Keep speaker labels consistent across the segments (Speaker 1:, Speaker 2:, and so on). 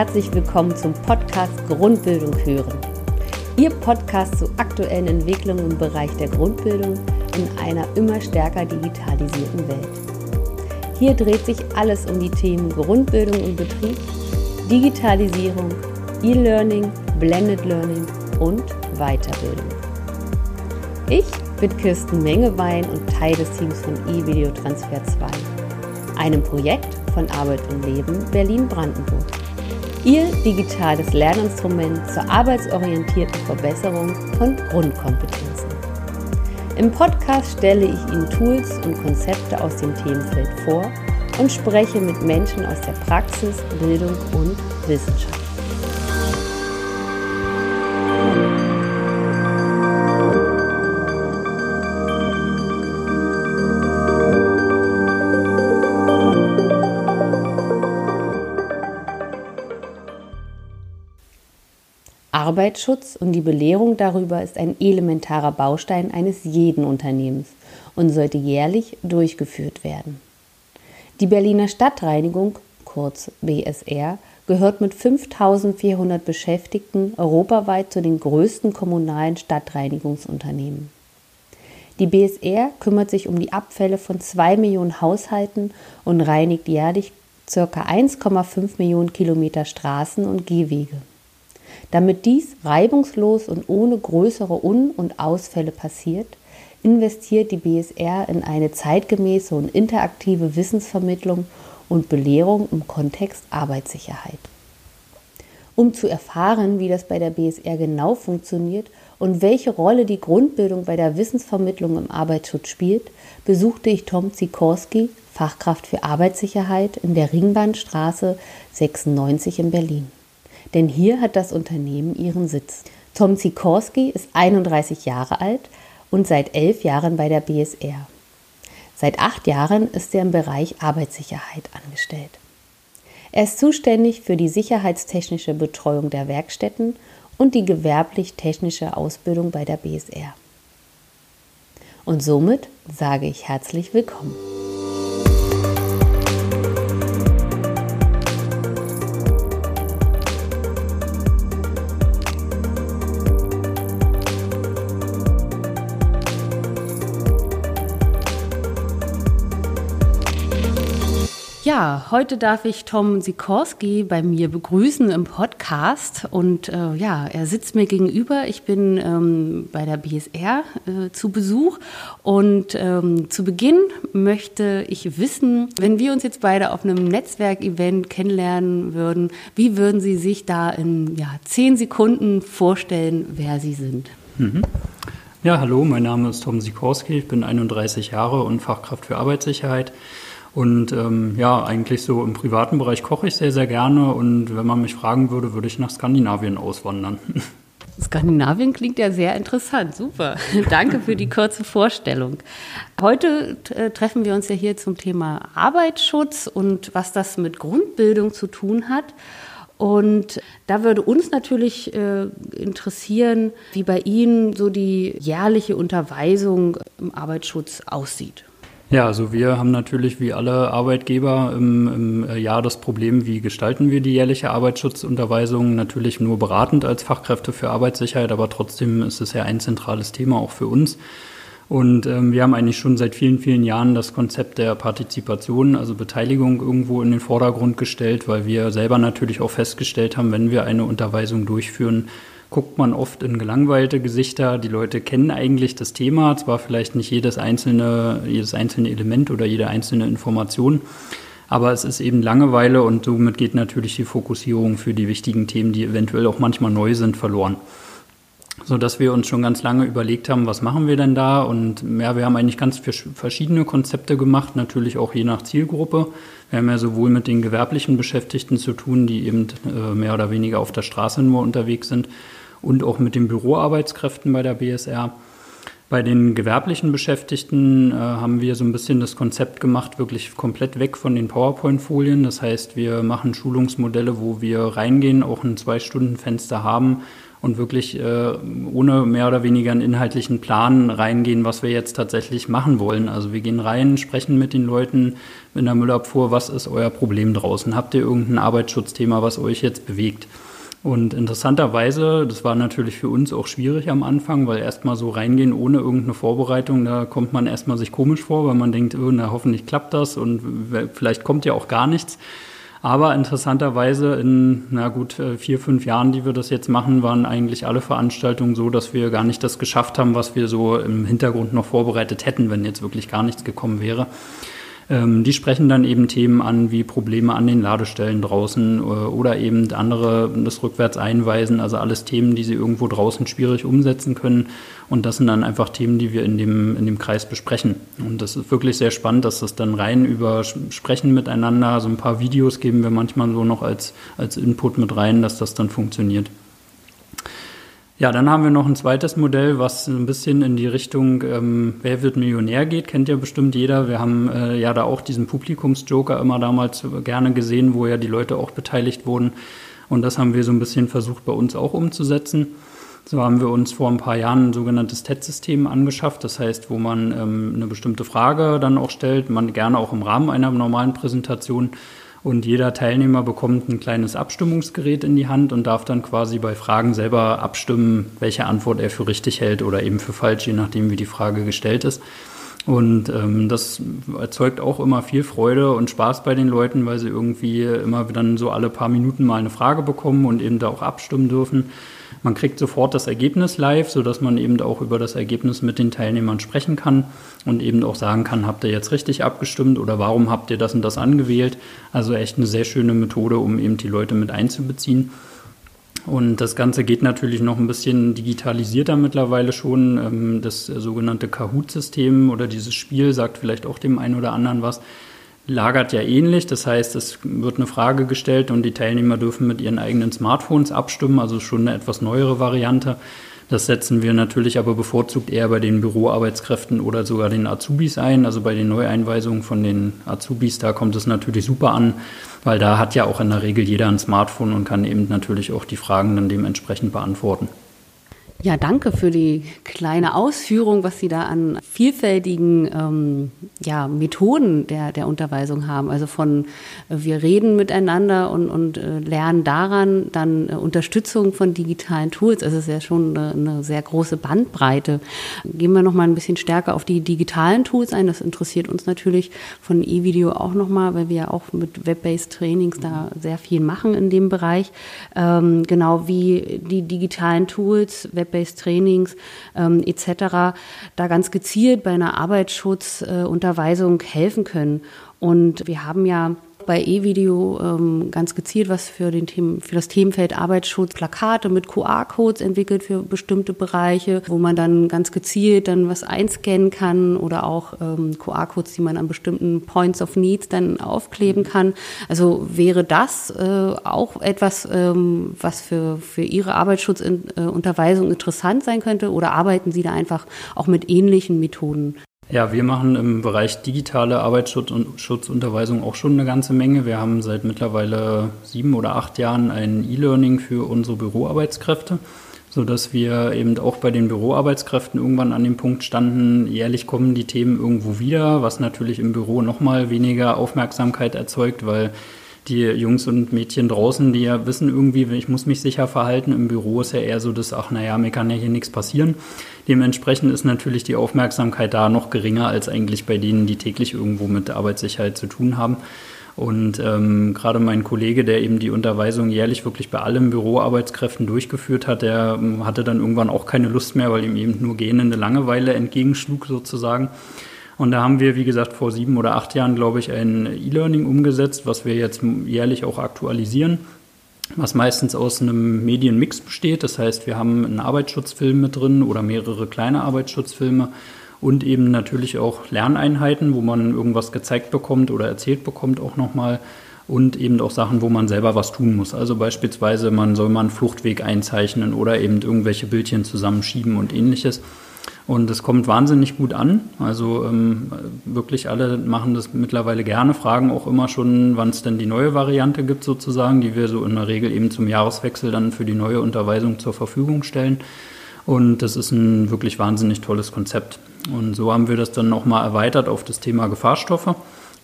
Speaker 1: Herzlich willkommen zum Podcast Grundbildung hören. Ihr Podcast zu aktuellen Entwicklungen im Bereich der Grundbildung in einer immer stärker digitalisierten Welt. Hier dreht sich alles um die Themen Grundbildung und Betrieb, Digitalisierung, E-Learning, Blended Learning und Weiterbildung. Ich bin Kirsten Mengewein und Teil des Teams von eVideo Transfer 2, einem Projekt von Arbeit und Leben Berlin-Brandenburg. Ihr digitales Lerninstrument zur arbeitsorientierten Verbesserung von Grundkompetenzen. Im Podcast stelle ich Ihnen Tools und Konzepte aus dem Themenfeld vor und spreche mit Menschen aus der Praxis, Bildung und Wissenschaft. Arbeitsschutz und die Belehrung darüber ist ein elementarer Baustein eines jeden Unternehmens und sollte jährlich durchgeführt werden. Die Berliner Stadtreinigung, kurz BSR, gehört mit 5400 Beschäftigten europaweit zu den größten kommunalen Stadtreinigungsunternehmen. Die BSR kümmert sich um die Abfälle von 2 Millionen Haushalten und reinigt jährlich ca. 1,5 Millionen Kilometer Straßen und Gehwege. Damit dies reibungslos und ohne größere Un- und Ausfälle passiert, investiert die BSR in eine zeitgemäße und interaktive Wissensvermittlung und Belehrung im Kontext Arbeitssicherheit. Um zu erfahren, wie das bei der BSR genau funktioniert und welche Rolle die Grundbildung bei der Wissensvermittlung im Arbeitsschutz spielt, besuchte ich Tom Zikorski, Fachkraft für Arbeitssicherheit in der Ringbahnstraße 96 in Berlin denn hier hat das Unternehmen ihren Sitz. Tom Sikorski ist 31 Jahre alt und seit elf Jahren bei der BSR. Seit acht Jahren ist er im Bereich Arbeitssicherheit angestellt. Er ist zuständig für die sicherheitstechnische Betreuung der Werkstätten und die gewerblich-technische Ausbildung bei der BSR. Und somit sage ich herzlich willkommen. Ja, heute darf ich Tom Sikorski bei mir begrüßen im Podcast und äh, ja, er sitzt mir gegenüber. Ich bin ähm, bei der BSR äh, zu Besuch und ähm, zu Beginn möchte ich wissen, wenn wir uns jetzt beide auf einem Netzwerkevent kennenlernen würden, wie würden Sie sich da in ja, zehn Sekunden vorstellen, wer Sie sind?
Speaker 2: Mhm. Ja, hallo, mein Name ist Tom Sikorski, ich bin 31 Jahre und Fachkraft für Arbeitssicherheit. Und ähm, ja, eigentlich so im privaten Bereich koche ich sehr, sehr gerne. Und wenn man mich fragen würde, würde ich nach Skandinavien auswandern.
Speaker 1: Skandinavien klingt ja sehr interessant. Super. Danke für die kurze Vorstellung. Heute äh, treffen wir uns ja hier zum Thema Arbeitsschutz und was das mit Grundbildung zu tun hat. Und da würde uns natürlich äh, interessieren, wie bei Ihnen so die jährliche Unterweisung im Arbeitsschutz aussieht.
Speaker 2: Ja, also wir haben natürlich wie alle Arbeitgeber im, im, äh, Jahr das Problem, wie gestalten wir die jährliche Arbeitsschutzunterweisung. Natürlich nur beratend als Fachkräfte für Arbeitssicherheit, aber trotzdem ist es ja ein zentrales Thema auch für uns. Und ähm, wir haben eigentlich schon seit vielen, vielen Jahren das Konzept der Partizipation, also Beteiligung irgendwo in den Vordergrund gestellt, weil wir selber natürlich auch festgestellt haben, wenn wir eine Unterweisung durchführen, guckt man oft in gelangweilte Gesichter. Die Leute kennen eigentlich das Thema, zwar vielleicht nicht jedes einzelne, jedes einzelne Element oder jede einzelne Information, aber es ist eben Langeweile und somit geht natürlich die Fokussierung für die wichtigen Themen, die eventuell auch manchmal neu sind, verloren. So dass wir uns schon ganz lange überlegt haben, was machen wir denn da? Und ja, wir haben eigentlich ganz verschiedene Konzepte gemacht, natürlich auch je nach Zielgruppe. Wir haben ja sowohl mit den gewerblichen Beschäftigten zu tun, die eben äh, mehr oder weniger auf der Straße nur unterwegs sind, und auch mit den Büroarbeitskräften bei der BSR. Bei den gewerblichen Beschäftigten äh, haben wir so ein bisschen das Konzept gemacht, wirklich komplett weg von den PowerPoint-Folien. Das heißt, wir machen Schulungsmodelle, wo wir reingehen, auch ein Zwei-Stunden-Fenster haben und wirklich äh, ohne mehr oder weniger einen inhaltlichen Plan reingehen, was wir jetzt tatsächlich machen wollen. Also wir gehen rein, sprechen mit den Leuten in der Müllabfuhr, was ist euer Problem draußen? Habt ihr irgendein Arbeitsschutzthema, was euch jetzt bewegt? Und interessanterweise, das war natürlich für uns auch schwierig am Anfang, weil erstmal so reingehen ohne irgendeine Vorbereitung, da kommt man erstmal sich komisch vor, weil man denkt, oh, na, hoffentlich klappt das und vielleicht kommt ja auch gar nichts. Aber interessanterweise in, na gut, äh, vier, fünf Jahren, die wir das jetzt machen, waren eigentlich alle Veranstaltungen so, dass wir gar nicht das geschafft haben, was wir so im Hintergrund noch vorbereitet hätten, wenn jetzt wirklich gar nichts gekommen wäre. Ähm, die sprechen dann eben Themen an wie Probleme an den Ladestellen draußen äh, oder eben andere das rückwärts einweisen, also alles Themen, die sie irgendwo draußen schwierig umsetzen können. Und das sind dann einfach Themen, die wir in dem, in dem Kreis besprechen. Und das ist wirklich sehr spannend, dass das dann rein über Sprechen miteinander, so ein paar Videos geben wir manchmal so noch als, als Input mit rein, dass das dann funktioniert. Ja, dann haben wir noch ein zweites Modell, was ein bisschen in die Richtung ähm, Wer wird Millionär geht, kennt ja bestimmt jeder. Wir haben äh, ja da auch diesen Publikumsjoker immer damals gerne gesehen, wo ja die Leute auch beteiligt wurden. Und das haben wir so ein bisschen versucht bei uns auch umzusetzen. So haben wir uns vor ein paar Jahren ein sogenanntes TED-System angeschafft. Das heißt, wo man ähm, eine bestimmte Frage dann auch stellt, man gerne auch im Rahmen einer normalen Präsentation und jeder Teilnehmer bekommt ein kleines Abstimmungsgerät in die Hand und darf dann quasi bei Fragen selber abstimmen, welche Antwort er für richtig hält oder eben für falsch, je nachdem, wie die Frage gestellt ist. Und ähm, das erzeugt auch immer viel Freude und Spaß bei den Leuten, weil sie irgendwie immer dann so alle paar Minuten mal eine Frage bekommen und eben da auch abstimmen dürfen. Man kriegt sofort das Ergebnis live, sodass man eben auch über das Ergebnis mit den Teilnehmern sprechen kann und eben auch sagen kann, habt ihr jetzt richtig abgestimmt oder warum habt ihr das und das angewählt. Also echt eine sehr schöne Methode, um eben die Leute mit einzubeziehen. Und das Ganze geht natürlich noch ein bisschen digitalisierter mittlerweile schon. Ähm, das sogenannte Kahoot-System oder dieses Spiel sagt vielleicht auch dem einen oder anderen was lagert ja ähnlich. Das heißt, es wird eine Frage gestellt und die Teilnehmer dürfen mit ihren eigenen Smartphones abstimmen, also schon eine etwas neuere Variante. Das setzen wir natürlich aber bevorzugt eher bei den Büroarbeitskräften oder sogar den Azubis ein. Also bei den Neueinweisungen von den Azubis, da kommt es natürlich super an, weil da hat ja auch in der Regel jeder ein Smartphone und kann eben natürlich auch die Fragen dann dementsprechend beantworten.
Speaker 1: Ja, danke für die kleine Ausführung, was Sie da an vielfältigen ähm, ja, Methoden der, der Unterweisung haben. Also von äh, wir reden miteinander und, und äh, lernen daran, dann äh, Unterstützung von digitalen Tools. Also es ist ja schon eine, eine sehr große Bandbreite. Gehen wir noch mal ein bisschen stärker auf die digitalen Tools ein. Das interessiert uns natürlich von E-Video auch noch mal, weil wir ja auch mit Web-based Trainings da sehr viel machen in dem Bereich. Ähm, genau wie die digitalen Tools, Web Web-based Trainings ähm, etc. da ganz gezielt bei einer Arbeitsschutzunterweisung äh, helfen können. Und wir haben ja bei E-Video ähm, ganz gezielt was für, den Themen, für das Themenfeld Arbeitsschutz, Plakate mit QR-Codes entwickelt für bestimmte Bereiche, wo man dann ganz gezielt dann was einscannen kann oder auch ähm, QR-Codes, die man an bestimmten Points of Needs dann aufkleben kann. Also wäre das äh, auch etwas, ähm, was für, für Ihre Arbeitsschutzunterweisung äh, interessant sein könnte oder arbeiten Sie da einfach auch mit ähnlichen Methoden?
Speaker 2: Ja, wir machen im Bereich digitale Arbeitsschutzunterweisung auch schon eine ganze Menge. Wir haben seit mittlerweile sieben oder acht Jahren ein E-Learning für unsere Büroarbeitskräfte, sodass wir eben auch bei den Büroarbeitskräften irgendwann an dem Punkt standen, jährlich kommen die Themen irgendwo wieder, was natürlich im Büro nochmal weniger Aufmerksamkeit erzeugt, weil die Jungs und Mädchen draußen, die ja wissen irgendwie, ich muss mich sicher verhalten. Im Büro ist ja eher so, dass, ach naja, mir kann ja hier nichts passieren. Dementsprechend ist natürlich die Aufmerksamkeit da noch geringer als eigentlich bei denen, die täglich irgendwo mit Arbeitssicherheit zu tun haben. Und ähm, gerade mein Kollege, der eben die Unterweisung jährlich wirklich bei allen Büroarbeitskräften durchgeführt hat, der ähm, hatte dann irgendwann auch keine Lust mehr, weil ihm eben nur gähnende Langeweile entgegenschlug sozusagen. Und da haben wir, wie gesagt, vor sieben oder acht Jahren, glaube ich, ein E-Learning umgesetzt, was wir jetzt jährlich auch aktualisieren, was meistens aus einem Medienmix besteht. Das heißt, wir haben einen Arbeitsschutzfilm mit drin oder mehrere kleine Arbeitsschutzfilme und eben natürlich auch Lerneinheiten, wo man irgendwas gezeigt bekommt oder erzählt bekommt auch nochmal und eben auch Sachen, wo man selber was tun muss. Also beispielsweise, man soll mal einen Fluchtweg einzeichnen oder eben irgendwelche Bildchen zusammenschieben und ähnliches. Und es kommt wahnsinnig gut an. Also ähm, wirklich alle machen das mittlerweile gerne, fragen auch immer schon, wann es denn die neue Variante gibt sozusagen, die wir so in der Regel eben zum Jahreswechsel dann für die neue Unterweisung zur Verfügung stellen. Und das ist ein wirklich wahnsinnig tolles Konzept. Und so haben wir das dann nochmal erweitert auf das Thema Gefahrstoffe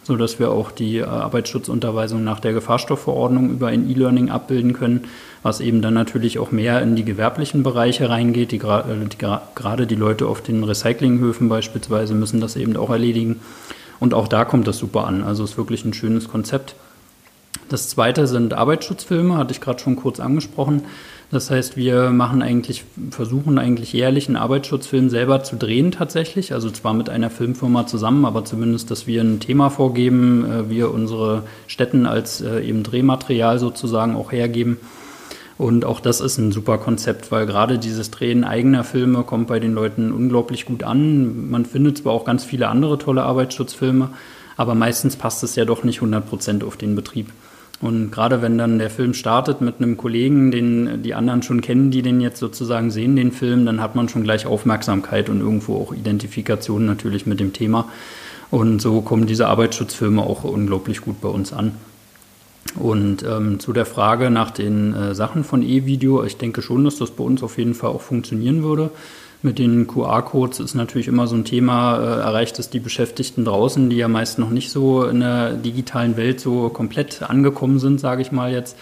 Speaker 2: sodass wir auch die äh, Arbeitsschutzunterweisung nach der Gefahrstoffverordnung über ein E-Learning abbilden können, was eben dann natürlich auch mehr in die gewerblichen Bereiche reingeht. Die, äh, die, gerade die Leute auf den Recyclinghöfen beispielsweise müssen das eben auch erledigen. Und auch da kommt das super an. Also es ist wirklich ein schönes Konzept. Das zweite sind Arbeitsschutzfilme, hatte ich gerade schon kurz angesprochen. Das heißt, wir machen eigentlich, versuchen eigentlich jährlich einen Arbeitsschutzfilm selber zu drehen tatsächlich. Also zwar mit einer Filmfirma zusammen, aber zumindest, dass wir ein Thema vorgeben, äh, wir unsere Städten als äh, eben Drehmaterial sozusagen auch hergeben. Und auch das ist ein super Konzept, weil gerade dieses Drehen eigener Filme kommt bei den Leuten unglaublich gut an. Man findet zwar auch ganz viele andere tolle Arbeitsschutzfilme, aber meistens passt es ja doch nicht 100 Prozent auf den Betrieb. Und gerade wenn dann der Film startet mit einem Kollegen, den die anderen schon kennen, die den jetzt sozusagen sehen, den Film, dann hat man schon gleich Aufmerksamkeit und irgendwo auch Identifikation natürlich mit dem Thema. Und so kommen diese Arbeitsschutzfilme auch unglaublich gut bei uns an. Und ähm, zu der Frage nach den äh, Sachen von E-Video, ich denke schon, dass das bei uns auf jeden Fall auch funktionieren würde. Mit den QR-Codes ist natürlich immer so ein Thema, äh, erreicht es die Beschäftigten draußen, die ja meist noch nicht so in der digitalen Welt so komplett angekommen sind, sage ich mal jetzt.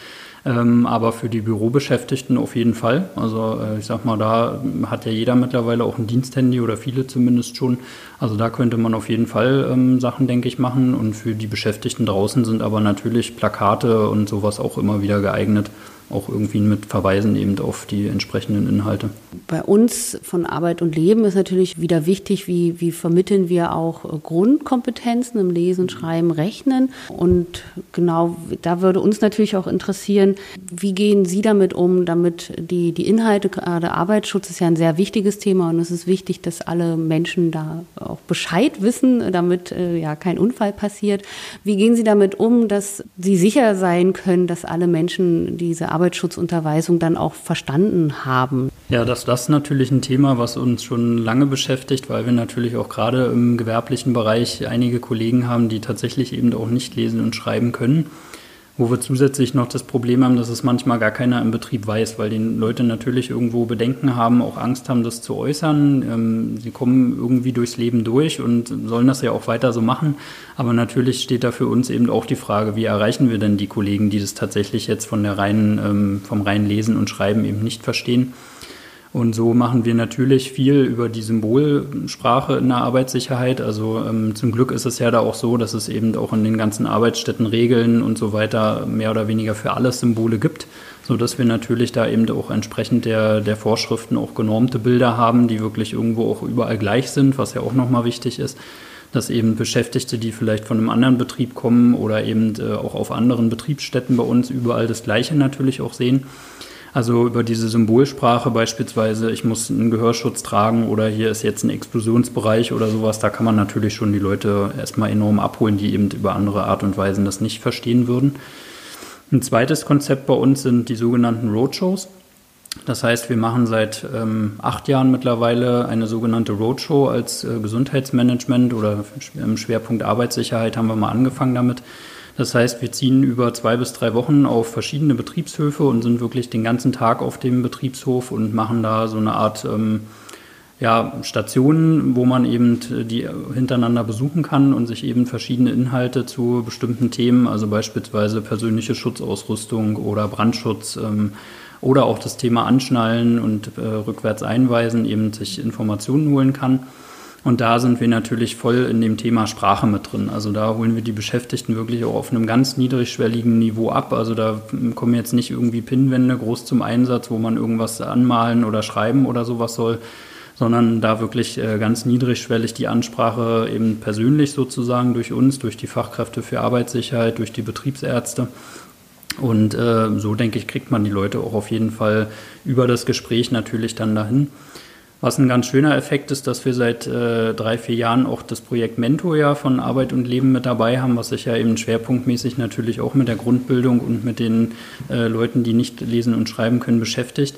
Speaker 2: Ähm, aber für die Bürobeschäftigten auf jeden Fall. Also äh, ich sag mal, da hat ja jeder mittlerweile auch ein Diensthandy oder viele zumindest schon. Also da könnte man auf jeden Fall ähm, Sachen, denke ich, machen. Und für die Beschäftigten draußen sind aber natürlich Plakate und sowas auch immer wieder geeignet auch irgendwie mit Verweisen eben auf die entsprechenden Inhalte.
Speaker 1: Bei uns von Arbeit und Leben ist natürlich wieder wichtig, wie, wie vermitteln wir auch Grundkompetenzen im Lesen, Schreiben, Rechnen. Und genau da würde uns natürlich auch interessieren, wie gehen Sie damit um, damit die, die Inhalte, gerade Arbeitsschutz ist ja ein sehr wichtiges Thema und es ist wichtig, dass alle Menschen da auch Bescheid wissen, damit äh, ja kein Unfall passiert. Wie gehen Sie damit um, dass Sie sicher sein können, dass alle Menschen diese Arbeitsschutzunterweisung dann auch verstanden haben.
Speaker 2: Ja, das, das ist natürlich ein Thema, was uns schon lange beschäftigt, weil wir natürlich auch gerade im gewerblichen Bereich einige Kollegen haben, die tatsächlich eben auch nicht lesen und schreiben können. Wo wir zusätzlich noch das Problem haben, dass es manchmal gar keiner im Betrieb weiß, weil die Leute natürlich irgendwo Bedenken haben, auch Angst haben, das zu äußern. Ähm, sie kommen irgendwie durchs Leben durch und sollen das ja auch weiter so machen. Aber natürlich steht da für uns eben auch die Frage, wie erreichen wir denn die Kollegen, die das tatsächlich jetzt von der reinen, ähm, vom reinen Lesen und Schreiben eben nicht verstehen. Und so machen wir natürlich viel über die Symbolsprache in der Arbeitssicherheit. Also ähm, zum Glück ist es ja da auch so, dass es eben auch in den ganzen Arbeitsstätten Regeln und so weiter mehr oder weniger für alles Symbole gibt, so dass wir natürlich da eben auch entsprechend der, der Vorschriften auch genormte Bilder haben, die wirklich irgendwo auch überall gleich sind, was ja auch nochmal wichtig ist dass eben Beschäftigte, die vielleicht von einem anderen Betrieb kommen oder eben äh, auch auf anderen Betriebsstätten bei uns überall das Gleiche natürlich auch sehen. Also über diese Symbolsprache beispielsweise, ich muss einen Gehörschutz tragen oder hier ist jetzt ein Explosionsbereich oder sowas, da kann man natürlich schon die Leute erstmal enorm abholen, die eben über andere Art und Weisen das nicht verstehen würden. Ein zweites Konzept bei uns sind die sogenannten Roadshows. Das heißt, wir machen seit ähm, acht Jahren mittlerweile eine sogenannte Roadshow als äh, Gesundheitsmanagement oder im Schwerpunkt Arbeitssicherheit haben wir mal angefangen damit. Das heißt, wir ziehen über zwei bis drei Wochen auf verschiedene Betriebshöfe und sind wirklich den ganzen Tag auf dem Betriebshof und machen da so eine Art ähm, ja, Stationen, wo man eben die hintereinander besuchen kann und sich eben verschiedene Inhalte zu bestimmten Themen, also beispielsweise persönliche Schutzausrüstung oder Brandschutz ähm, oder auch das Thema Anschnallen und äh, rückwärts einweisen, eben sich Informationen holen kann. Und da sind wir natürlich voll in dem Thema Sprache mit drin. Also da holen wir die Beschäftigten wirklich auch auf einem ganz niedrigschwelligen Niveau ab. Also da kommen jetzt nicht irgendwie Pinnwände groß zum Einsatz, wo man irgendwas anmalen oder schreiben oder sowas soll, sondern da wirklich äh, ganz niedrigschwellig die Ansprache eben persönlich sozusagen durch uns, durch die Fachkräfte für Arbeitssicherheit, durch die Betriebsärzte. Und äh, so denke ich, kriegt man die Leute auch auf jeden Fall über das Gespräch natürlich dann dahin. Was ein ganz schöner Effekt ist, dass wir seit äh, drei, vier Jahren auch das Projekt Mentor ja von Arbeit und Leben mit dabei haben, was sich ja eben schwerpunktmäßig natürlich auch mit der Grundbildung und mit den äh, Leuten, die nicht lesen und schreiben können, beschäftigt.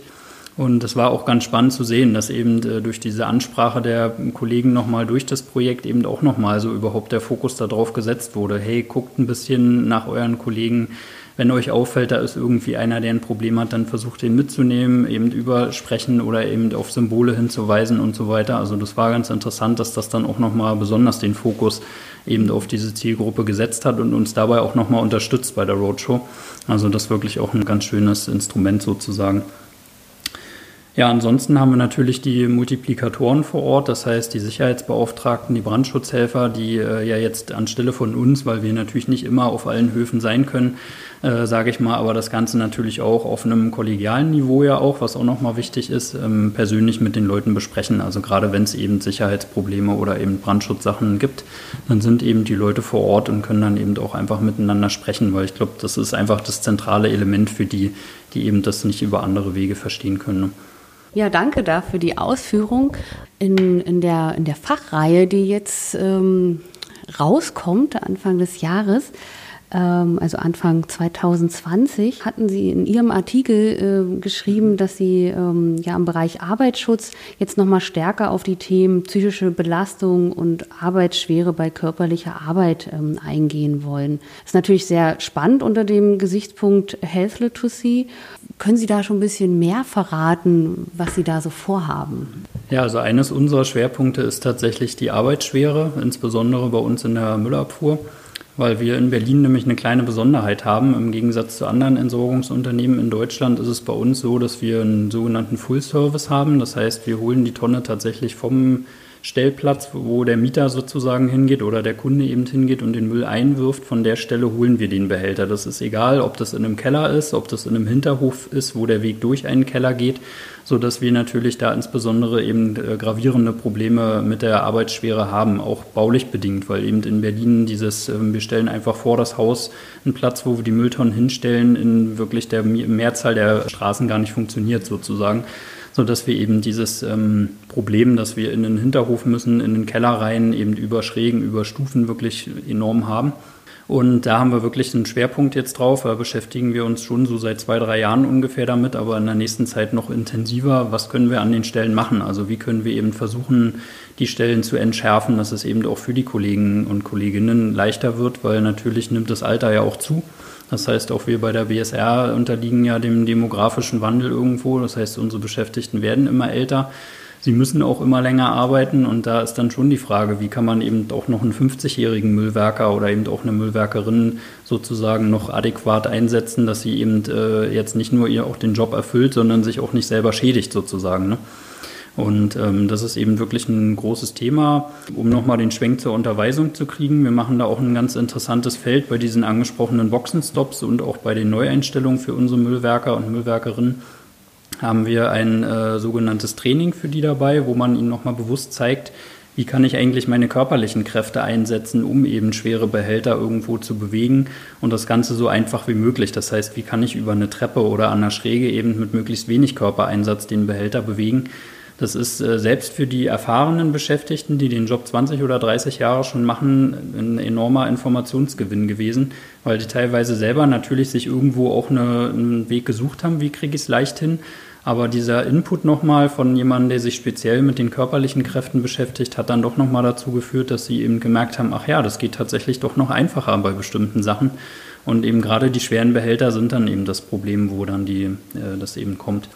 Speaker 2: Und es war auch ganz spannend zu sehen, dass eben äh, durch diese Ansprache der Kollegen nochmal durch das Projekt eben auch nochmal so überhaupt der Fokus darauf gesetzt wurde. Hey, guckt ein bisschen nach euren Kollegen. Wenn euch auffällt, da ist irgendwie einer, der ein Problem hat, dann versucht den mitzunehmen, eben übersprechen oder eben auf Symbole hinzuweisen und so weiter. Also das war ganz interessant, dass das dann auch nochmal besonders den Fokus eben auf diese Zielgruppe gesetzt hat und uns dabei auch nochmal unterstützt bei der Roadshow. Also das wirklich auch ein ganz schönes Instrument sozusagen. Ja, ansonsten haben wir natürlich die Multiplikatoren vor Ort, das heißt die Sicherheitsbeauftragten, die Brandschutzhelfer, die äh, ja jetzt anstelle von uns, weil wir natürlich nicht immer auf allen Höfen sein können, äh, sage ich mal, aber das Ganze natürlich auch auf einem kollegialen Niveau ja auch, was auch nochmal wichtig ist, ähm, persönlich mit den Leuten besprechen. Also gerade wenn es eben Sicherheitsprobleme oder eben Brandschutzsachen gibt, dann sind eben die Leute vor Ort und können dann eben auch einfach miteinander sprechen, weil ich glaube, das ist einfach das zentrale Element für die, die eben das nicht über andere Wege verstehen können.
Speaker 1: Ja, danke da für die Ausführung. In, in, der, in der Fachreihe, die jetzt ähm, rauskommt, Anfang des Jahres, also Anfang 2020, hatten Sie in Ihrem Artikel äh, geschrieben, dass Sie ähm, ja im Bereich Arbeitsschutz jetzt nochmal stärker auf die Themen psychische Belastung und Arbeitsschwere bei körperlicher Arbeit ähm, eingehen wollen. Das ist natürlich sehr spannend unter dem Gesichtspunkt Health Literacy. Können Sie da schon ein bisschen mehr verraten, was Sie da so vorhaben?
Speaker 2: Ja, also eines unserer Schwerpunkte ist tatsächlich die Arbeitsschwere, insbesondere bei uns in der Müllabfuhr weil wir in Berlin nämlich eine kleine Besonderheit haben. Im Gegensatz zu anderen Entsorgungsunternehmen in Deutschland ist es bei uns so, dass wir einen sogenannten Full Service haben. Das heißt, wir holen die Tonne tatsächlich vom Stellplatz, wo der Mieter sozusagen hingeht oder der Kunde eben hingeht und den Müll einwirft. Von der Stelle holen wir den Behälter. Das ist egal, ob das in einem Keller ist, ob das in einem Hinterhof ist, wo der Weg durch einen Keller geht so dass wir natürlich da insbesondere eben äh, gravierende Probleme mit der Arbeitsschwere haben, auch baulich bedingt, weil eben in Berlin dieses, äh, wir stellen einfach vor das Haus einen Platz, wo wir die Mülltonnen hinstellen, in wirklich der Mehrzahl der Straßen gar nicht funktioniert sozusagen so dass wir eben dieses ähm, Problem, dass wir in den Hinterhof müssen, in den Keller rein, eben über Schrägen, über Stufen wirklich enorm haben. Und da haben wir wirklich einen Schwerpunkt jetzt drauf. Da beschäftigen wir uns schon so seit zwei, drei Jahren ungefähr damit, aber in der nächsten Zeit noch intensiver. Was können wir an den Stellen machen? Also wie können wir eben versuchen, die Stellen zu entschärfen, dass es eben auch für die Kollegen und Kolleginnen leichter wird, weil natürlich nimmt das Alter ja auch zu. Das heißt, auch wir bei der BSR unterliegen ja dem demografischen Wandel irgendwo. Das heißt, unsere Beschäftigten werden immer älter. Sie müssen auch immer länger arbeiten und da ist dann schon die Frage, wie kann man eben auch noch einen 50-jährigen Müllwerker oder eben auch eine Müllwerkerin sozusagen noch adäquat einsetzen, dass sie eben äh, jetzt nicht nur ihr auch den Job erfüllt, sondern sich auch nicht selber schädigt sozusagen. Ne? Und ähm, das ist eben wirklich ein großes Thema, um nochmal den Schwenk zur Unterweisung zu kriegen. Wir machen da auch ein ganz interessantes Feld bei diesen angesprochenen Boxenstops und auch bei den Neueinstellungen für unsere Müllwerker und Müllwerkerinnen haben wir ein äh, sogenanntes Training für die dabei, wo man ihnen nochmal bewusst zeigt, wie kann ich eigentlich meine körperlichen Kräfte einsetzen, um eben schwere Behälter irgendwo zu bewegen und das Ganze so einfach wie möglich. Das heißt, wie kann ich über eine Treppe oder an einer Schräge eben mit möglichst wenig Körpereinsatz den Behälter bewegen. Das ist äh, selbst für die erfahrenen Beschäftigten, die den Job 20 oder 30 Jahre schon machen, ein enormer Informationsgewinn gewesen, weil die teilweise selber natürlich sich irgendwo auch eine, einen Weg gesucht haben, wie kriege ich es leicht hin aber dieser Input nochmal von jemandem, der sich speziell mit den körperlichen Kräften beschäftigt, hat dann doch nochmal dazu geführt, dass sie eben gemerkt haben, ach ja, das geht tatsächlich doch noch einfacher bei bestimmten Sachen. Und eben gerade die schweren Behälter sind dann eben das Problem, wo dann die, äh, das eben kommt.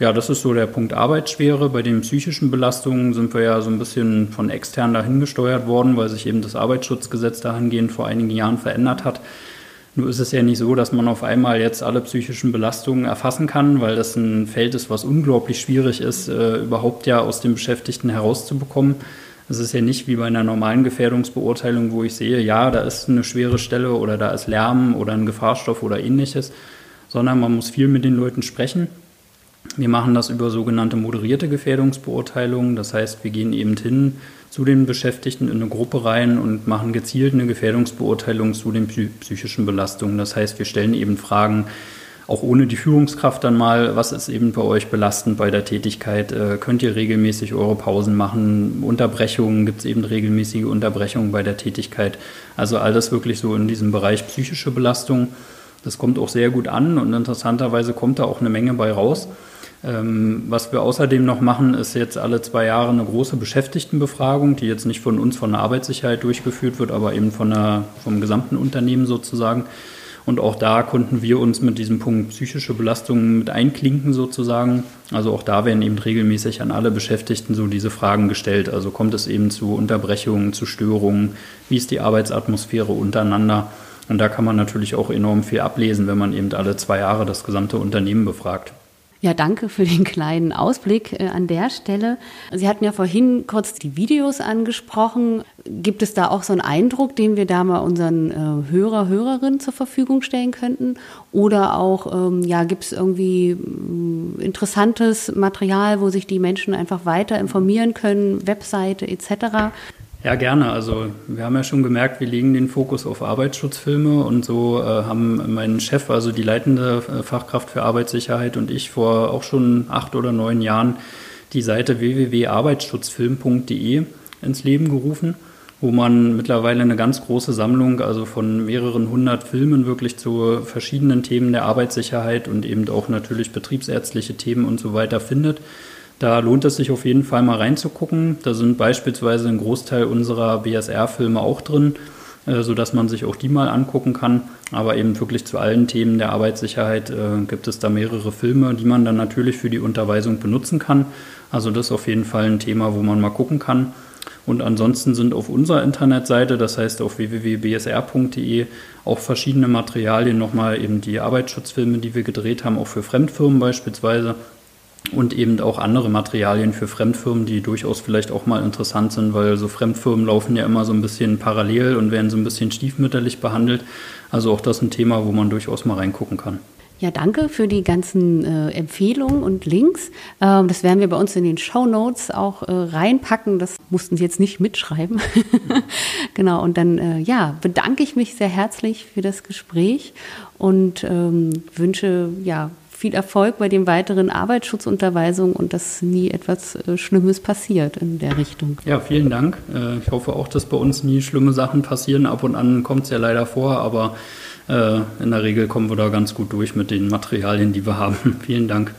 Speaker 2: Ja, das ist so der Punkt Arbeitsschwere. Bei den psychischen Belastungen sind wir ja so ein bisschen von extern dahin gesteuert worden, weil sich eben das Arbeitsschutzgesetz dahingehend vor einigen Jahren verändert hat. Nur ist es ja nicht so, dass man auf einmal jetzt alle psychischen Belastungen erfassen kann, weil das ein Feld ist, was unglaublich schwierig ist, äh, überhaupt ja aus den Beschäftigten herauszubekommen. Es ist ja nicht wie bei einer normalen Gefährdungsbeurteilung, wo ich sehe, ja, da ist eine schwere Stelle oder da ist Lärm oder ein Gefahrstoff oder ähnliches, sondern man muss viel mit den Leuten sprechen. Wir machen das über sogenannte moderierte Gefährdungsbeurteilungen. Das heißt, wir gehen eben hin zu den Beschäftigten in eine Gruppe rein und machen gezielt eine Gefährdungsbeurteilung zu den psychischen Belastungen. Das heißt, wir stellen eben Fragen, auch ohne die Führungskraft dann mal, was ist eben bei euch belastend bei der Tätigkeit? Äh, könnt ihr regelmäßig eure Pausen machen? Unterbrechungen, gibt es eben regelmäßige Unterbrechungen bei der Tätigkeit? Also all das wirklich so in diesem Bereich psychische Belastung. Das kommt auch sehr gut an und interessanterweise kommt da auch eine Menge bei raus. Ähm, was wir außerdem noch machen, ist jetzt alle zwei Jahre eine große Beschäftigtenbefragung, die jetzt nicht von uns von der Arbeitssicherheit durchgeführt wird, aber eben von der, vom gesamten Unternehmen sozusagen. Und auch da konnten wir uns mit diesem Punkt psychische Belastungen mit einklinken sozusagen. Also auch da werden eben regelmäßig an alle Beschäftigten so diese Fragen gestellt. Also kommt es eben zu Unterbrechungen, zu Störungen? Wie ist die Arbeitsatmosphäre untereinander? Und da kann man natürlich auch enorm viel ablesen, wenn man eben alle zwei Jahre das gesamte Unternehmen befragt.
Speaker 1: Ja, danke für den kleinen Ausblick äh, an der Stelle. Sie hatten ja vorhin kurz die Videos angesprochen. Gibt es da auch so einen Eindruck, den wir da mal unseren äh, Hörer, Hörerinnen zur Verfügung stellen könnten? Oder auch, ähm, ja, gibt es irgendwie äh, interessantes Material, wo sich die Menschen einfach weiter informieren können, Webseite etc.?
Speaker 2: Ja, gerne. Also wir haben ja schon gemerkt, wir legen den Fokus auf Arbeitsschutzfilme und so äh, haben mein Chef, also die leitende äh, Fachkraft für Arbeitssicherheit und ich vor auch schon acht oder neun Jahren die Seite www.arbeitsschutzfilm.de ins Leben gerufen, wo man mittlerweile eine ganz große Sammlung, also von mehreren hundert Filmen wirklich zu verschiedenen Themen der Arbeitssicherheit und eben auch natürlich betriebsärztliche Themen und so weiter findet. Da lohnt es sich auf jeden Fall mal reinzugucken. Da sind beispielsweise ein Großteil unserer BSR-Filme auch drin, äh, sodass man sich auch die mal angucken kann. Aber eben wirklich zu allen Themen der Arbeitssicherheit äh, gibt es da mehrere Filme, die man dann natürlich für die Unterweisung benutzen kann. Also das ist auf jeden Fall ein Thema, wo man mal gucken kann. Und ansonsten sind auf unserer Internetseite, das heißt auf www.bsr.de, auch verschiedene Materialien nochmal eben die Arbeitsschutzfilme, die wir gedreht haben, auch für Fremdfirmen beispielsweise und eben auch andere Materialien für Fremdfirmen, die durchaus vielleicht auch mal interessant sind, weil so Fremdfirmen laufen ja immer so ein bisschen parallel und werden so ein bisschen stiefmütterlich behandelt. Also auch das ein Thema, wo man durchaus mal reingucken kann.
Speaker 1: Ja, danke für die ganzen äh, Empfehlungen und Links. Ähm, das werden wir bei uns in den Show Notes auch äh, reinpacken. Das mussten Sie jetzt nicht mitschreiben. genau, und dann äh, ja, bedanke ich mich sehr herzlich für das Gespräch und ähm, wünsche ja viel Erfolg bei den weiteren Arbeitsschutzunterweisungen und dass nie etwas äh, Schlimmes passiert in der Richtung.
Speaker 2: Ja, vielen Dank. Äh, ich hoffe auch, dass bei uns nie schlimme Sachen passieren. Ab und an kommt es ja leider vor, aber äh, in der Regel kommen wir da ganz gut durch mit den Materialien, die wir haben. vielen Dank.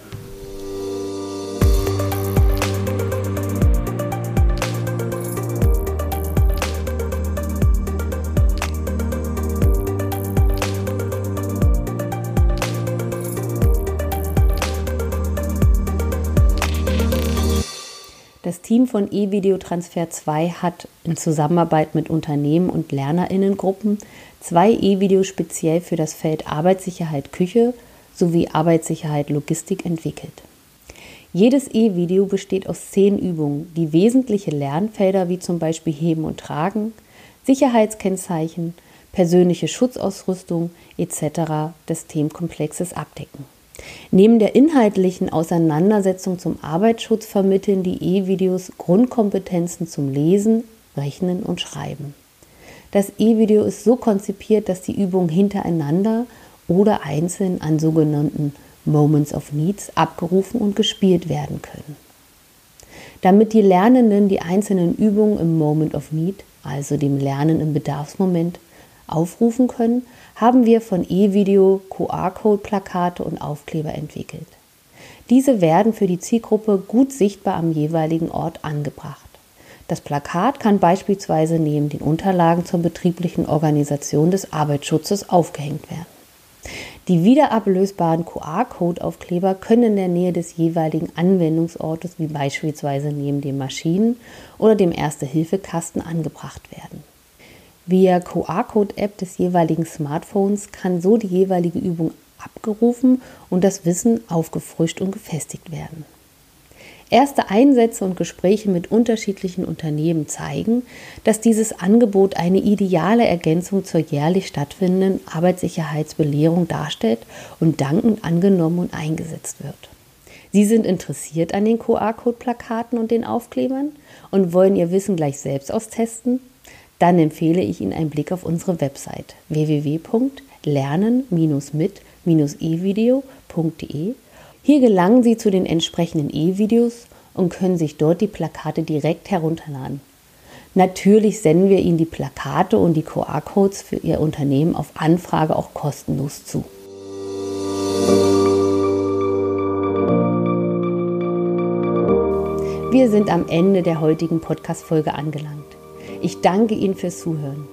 Speaker 1: Team von E-Video-Transfer 2 hat in Zusammenarbeit mit Unternehmen und Lernerinnengruppen zwei E-Videos speziell für das Feld Arbeitssicherheit Küche sowie Arbeitssicherheit Logistik entwickelt. Jedes E-Video besteht aus zehn Übungen, die wesentliche Lernfelder wie zum Beispiel Heben und Tragen, Sicherheitskennzeichen, persönliche Schutzausrüstung etc. des Themenkomplexes abdecken. Neben der inhaltlichen Auseinandersetzung zum Arbeitsschutz vermitteln die E-Videos Grundkompetenzen zum Lesen, Rechnen und Schreiben. Das E-Video ist so konzipiert, dass die Übungen hintereinander oder einzeln an sogenannten Moments of Needs abgerufen und gespielt werden können. Damit die Lernenden die einzelnen Übungen im Moment of Need, also dem Lernen im Bedarfsmoment, aufrufen können, haben wir von E-Video QR-Code-Plakate und Aufkleber entwickelt. Diese werden für die Zielgruppe gut sichtbar am jeweiligen Ort angebracht. Das Plakat kann beispielsweise neben den Unterlagen zur betrieblichen Organisation des Arbeitsschutzes aufgehängt werden. Die wiederablösbaren QR-Code-Aufkleber können in der Nähe des jeweiligen Anwendungsortes, wie beispielsweise neben den Maschinen oder dem Erste-Hilfe-Kasten, angebracht werden. Via QR-Code-App des jeweiligen Smartphones kann so die jeweilige Übung abgerufen und das Wissen aufgefrischt und gefestigt werden. Erste Einsätze und Gespräche mit unterschiedlichen Unternehmen zeigen, dass dieses Angebot eine ideale Ergänzung zur jährlich stattfindenden Arbeitssicherheitsbelehrung darstellt und dankend angenommen und eingesetzt wird. Sie sind interessiert an den QR-Code-Plakaten und den Aufklebern und wollen ihr Wissen gleich selbst austesten? Dann empfehle ich Ihnen einen Blick auf unsere Website www.lernen-mit-evideo.de. Hier gelangen Sie zu den entsprechenden E-Videos und können sich dort die Plakate direkt herunterladen. Natürlich senden wir Ihnen die Plakate und die QR-Codes für Ihr Unternehmen auf Anfrage auch kostenlos zu. Wir sind am Ende der heutigen Podcast-Folge angelangt. Ich danke Ihnen fürs Zuhören.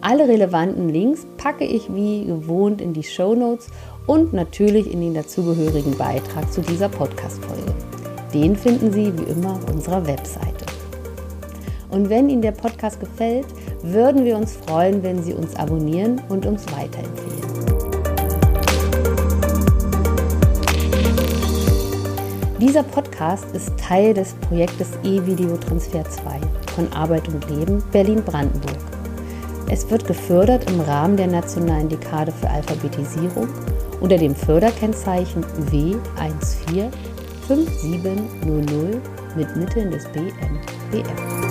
Speaker 1: Alle relevanten Links packe ich wie gewohnt in die Show Notes und natürlich in den dazugehörigen Beitrag zu dieser Podcast-Folge. Den finden Sie wie immer auf unserer Webseite. Und wenn Ihnen der Podcast gefällt, würden wir uns freuen, wenn Sie uns abonnieren und uns weiterempfehlen. Dieser Podcast ist Teil des Projektes E-Video-Transfer 2 von Arbeit und Leben Berlin-Brandenburg. Es wird gefördert im Rahmen der Nationalen Dekade für Alphabetisierung unter dem Förderkennzeichen W145700 mit Mitteln des BMBF.